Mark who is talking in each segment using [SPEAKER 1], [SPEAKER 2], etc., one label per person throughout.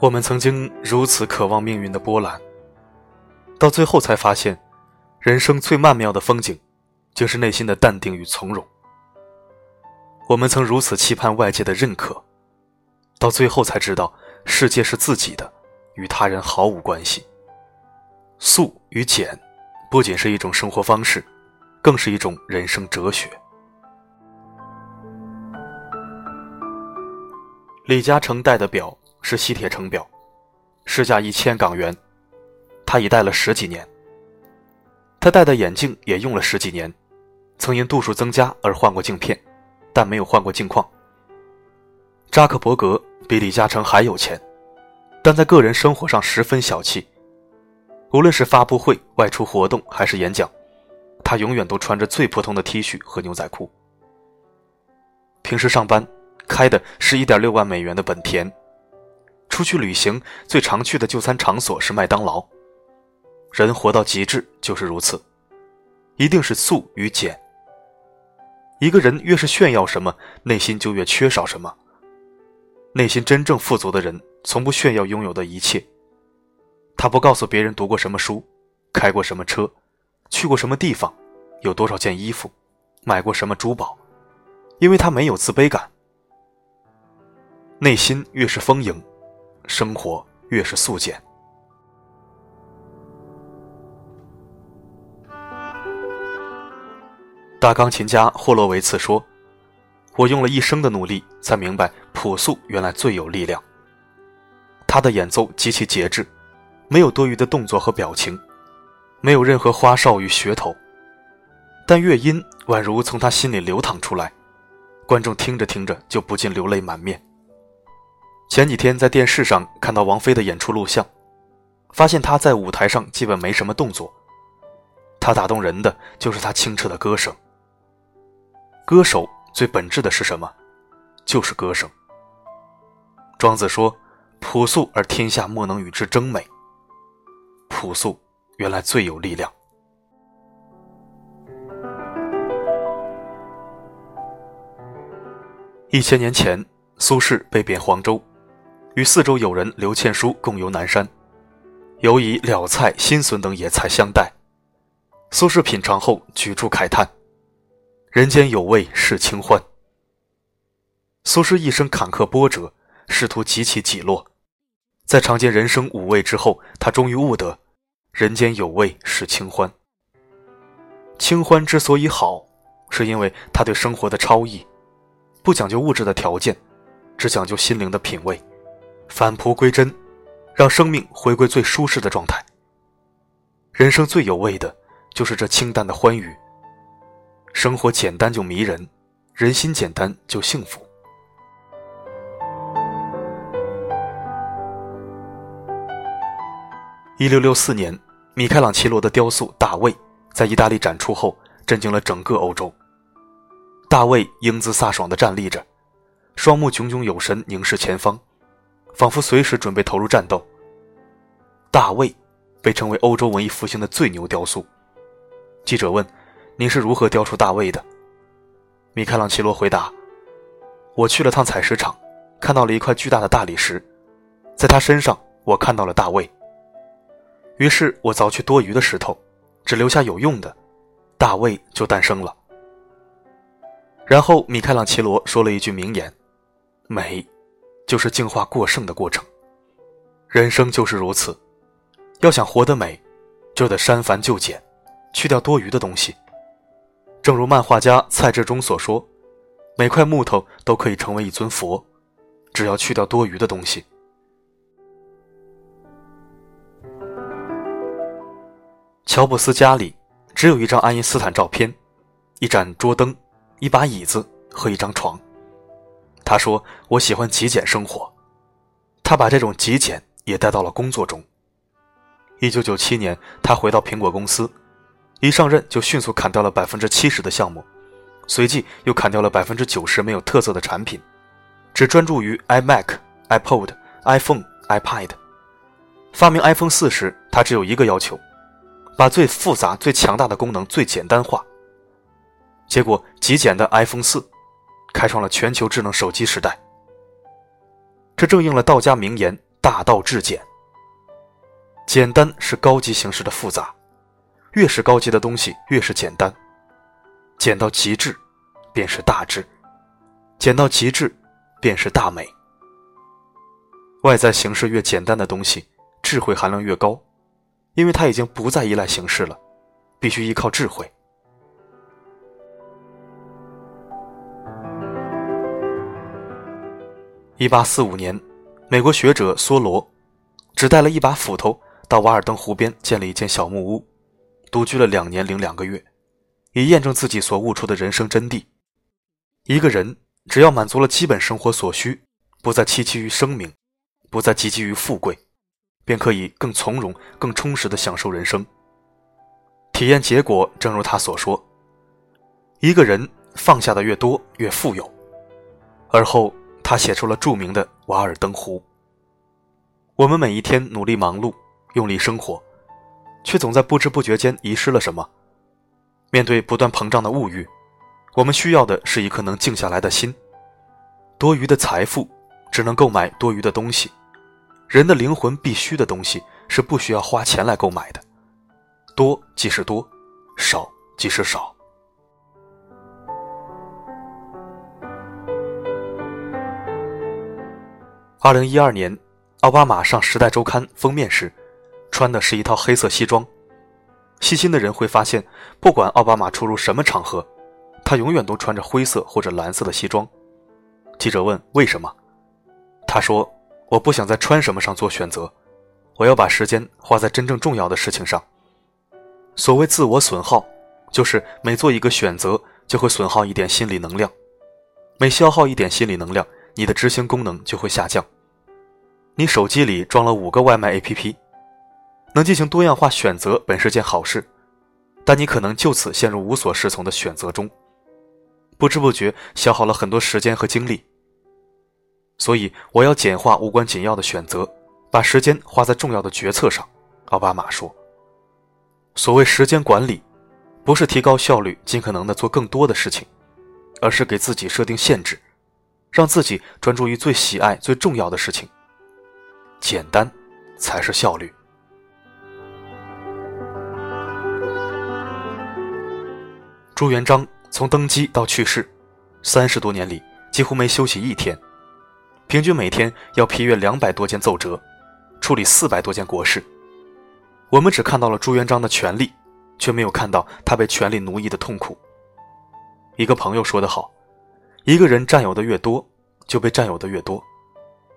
[SPEAKER 1] 我们曾经如此渴望命运的波澜，到最后才发现，人生最曼妙的风景，竟是内心的淡定与从容。我们曾如此期盼外界的认可，到最后才知道，世界是自己的，与他人毫无关系。素与简，不仅是一种生活方式，更是一种人生哲学。李嘉诚戴的表是西铁城表，市价一千港元，他已戴了十几年。他戴的眼镜也用了十几年，曾因度数增加而换过镜片，但没有换过镜框。扎克伯格比李嘉诚还有钱，但在个人生活上十分小气。无论是发布会、外出活动还是演讲，他永远都穿着最普通的 T 恤和牛仔裤。平时上班。开的是一点六万美元的本田，出去旅行最常去的就餐场所是麦当劳。人活到极致就是如此，一定是素与简。一个人越是炫耀什么，内心就越缺少什么。内心真正富足的人，从不炫耀拥有的一切。他不告诉别人读过什么书，开过什么车，去过什么地方，有多少件衣服，买过什么珠宝，因为他没有自卑感。内心越是丰盈，生活越是素简。大钢琴家霍洛维茨说：“我用了一生的努力，才明白朴素原来最有力量。”他的演奏极其节制，没有多余的动作和表情，没有任何花哨与噱头，但乐音宛如从他心里流淌出来，观众听着听着就不禁流泪满面。前几天在电视上看到王菲的演出录像，发现她在舞台上基本没什么动作。她打动人的就是她清澈的歌声。歌手最本质的是什么？就是歌声。庄子说：“朴素而天下莫能与之争美。”朴素原来最有力量。一千年前，苏轼被贬黄州。与四周友人刘倩书共游南山，尤以了菜、新笋等野菜相待。苏轼品尝后，举箸慨叹：“人间有味是清欢。”苏轼一生坎坷波折，仕途极其起落，在尝尽人生五味之后，他终于悟得：“人间有味是清欢。”清欢之所以好，是因为他对生活的超逸，不讲究物质的条件，只讲究心灵的品味。返璞归真，让生命回归最舒适的状态。人生最有味的，就是这清淡的欢愉。生活简单就迷人，人心简单就幸福。一六六四年，米开朗琪罗的雕塑《大卫》在意大利展出后，震惊了整个欧洲。大卫英姿飒爽地站立着，双目炯炯有神，凝视前方。仿佛随时准备投入战斗。大卫被称为欧洲文艺复兴的最牛雕塑。记者问：“您是如何雕出大卫的？”米开朗基罗回答：“我去了趟采石场，看到了一块巨大的大理石，在他身上我看到了大卫。于是我凿去多余的石头，只留下有用的，大卫就诞生了。”然后米开朗基罗说了一句名言：“美。”就是净化过剩的过程，人生就是如此。要想活得美，就得删繁就简，去掉多余的东西。正如漫画家蔡志忠所说：“每块木头都可以成为一尊佛，只要去掉多余的东西。”乔布斯家里只有一张爱因斯坦照片，一盏桌灯，一把椅子和一张床。他说：“我喜欢极简生活。”他把这种极简也带到了工作中。一九九七年，他回到苹果公司，一上任就迅速砍掉了百分之七十的项目，随即又砍掉了百分之九十没有特色的产品，只专注于 iMac、iPod、iPhone、iPad。发明 iPhone 四时，他只有一个要求：把最复杂、最强大的功能最简单化。结果，极简的 iPhone 四。开创了全球智能手机时代。这正应了道家名言：“大道至简。简单是高级形式的复杂，越是高级的东西越是简单。简到极致，便是大智；简到极致，便是大美。外在形式越简单的东西，智慧含量越高，因为它已经不再依赖形式了，必须依靠智慧。一八四五年，美国学者梭罗只带了一把斧头到瓦尔登湖边建了一间小木屋，独居了两年零两个月，以验证自己所悟出的人生真谛：一个人只要满足了基本生活所需，不再戚戚于声名，不再汲汲于富贵，便可以更从容、更充实地享受人生。体验结果正如他所说：一个人放下的越多，越富有。而后。他写出了著名的《瓦尔登湖》。我们每一天努力忙碌，用力生活，却总在不知不觉间遗失了什么。面对不断膨胀的物欲，我们需要的是一颗能静下来的心。多余的财富只能购买多余的东西，人的灵魂必须的东西是不需要花钱来购买的。多即是多，少即是少。二零一二年，奥巴马上《时代周刊》封面时，穿的是一套黑色西装。细心的人会发现，不管奥巴马出入什么场合，他永远都穿着灰色或者蓝色的西装。记者问：“为什么？”他说：“我不想在穿什么上做选择，我要把时间花在真正重要的事情上。所谓自我损耗，就是每做一个选择，就会损耗一点心理能量。每消耗一点心理能量，你的执行功能就会下降。”你手机里装了五个外卖 APP，能进行多样化选择本是件好事，但你可能就此陷入无所适从的选择中，不知不觉消耗了很多时间和精力。所以，我要简化无关紧要的选择，把时间花在重要的决策上。奥巴马说：“所谓时间管理，不是提高效率，尽可能的做更多的事情，而是给自己设定限制，让自己专注于最喜爱、最重要的事情。”简单，才是效率。朱元璋从登基到去世，三十多年里几乎没休息一天，平均每天要批阅两百多件奏折，处理四百多件国事。我们只看到了朱元璋的权力，却没有看到他被权力奴役的痛苦。一个朋友说得好：“一个人占有的越多，就被占有的越多。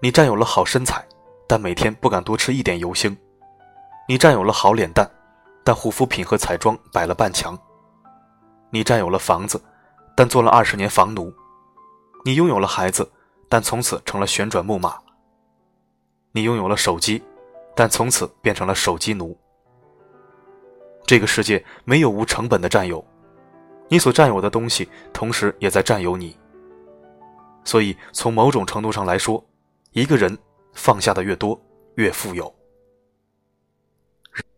[SPEAKER 1] 你占有了好身材。”但每天不敢多吃一点油星，你占有了好脸蛋，但护肤品和彩妆摆了半墙。你占有了房子，但做了二十年房奴。你拥有了孩子，但从此成了旋转木马。你拥有了手机，但从此变成了手机奴。这个世界没有无成本的占有，你所占有的东西，同时也在占有你。所以，从某种程度上来说，一个人。放下的越多，越富有。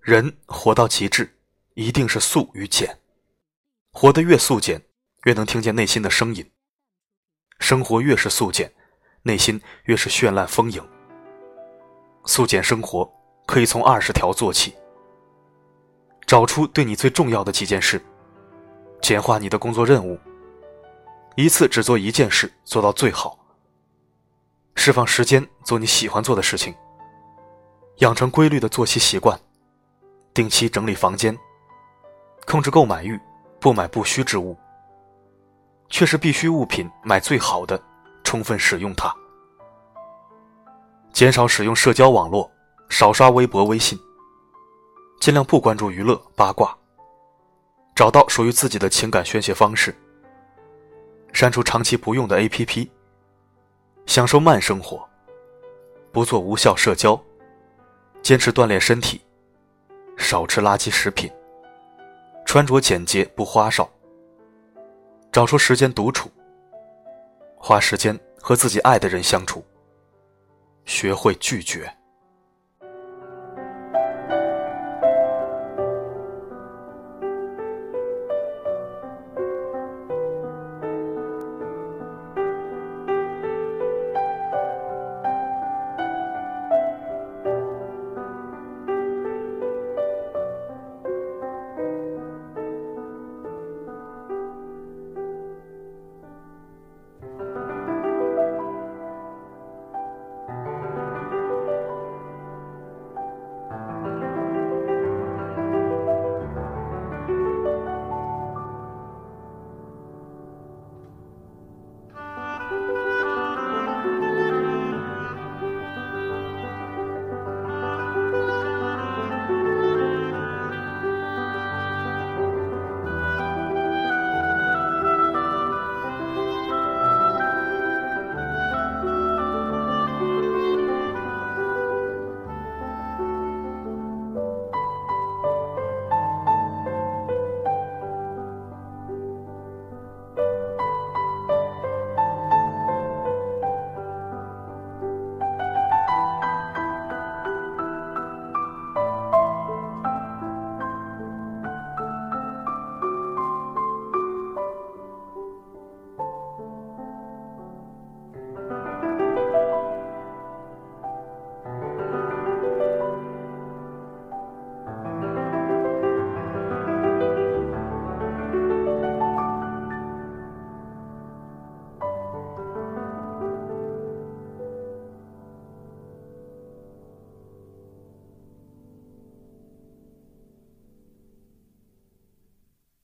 [SPEAKER 1] 人活到极致，一定是素与简。活得越素简，越能听见内心的声音。生活越是素简，内心越是绚烂丰盈。素简生活可以从二十条做起。找出对你最重要的几件事，简化你的工作任务，一次只做一件事，做到最好。释放时间做你喜欢做的事情，养成规律的作息习惯，定期整理房间，控制购买欲，不买不需之物。却是必需物品，买最好的，充分使用它。减少使用社交网络，少刷微博、微信，尽量不关注娱乐八卦，找到属于自己的情感宣泄方式，删除长期不用的 APP。享受慢生活，不做无效社交，坚持锻炼身体，少吃垃圾食品，穿着简洁不花哨，找出时间独处，花时间和自己爱的人相处，学会拒绝。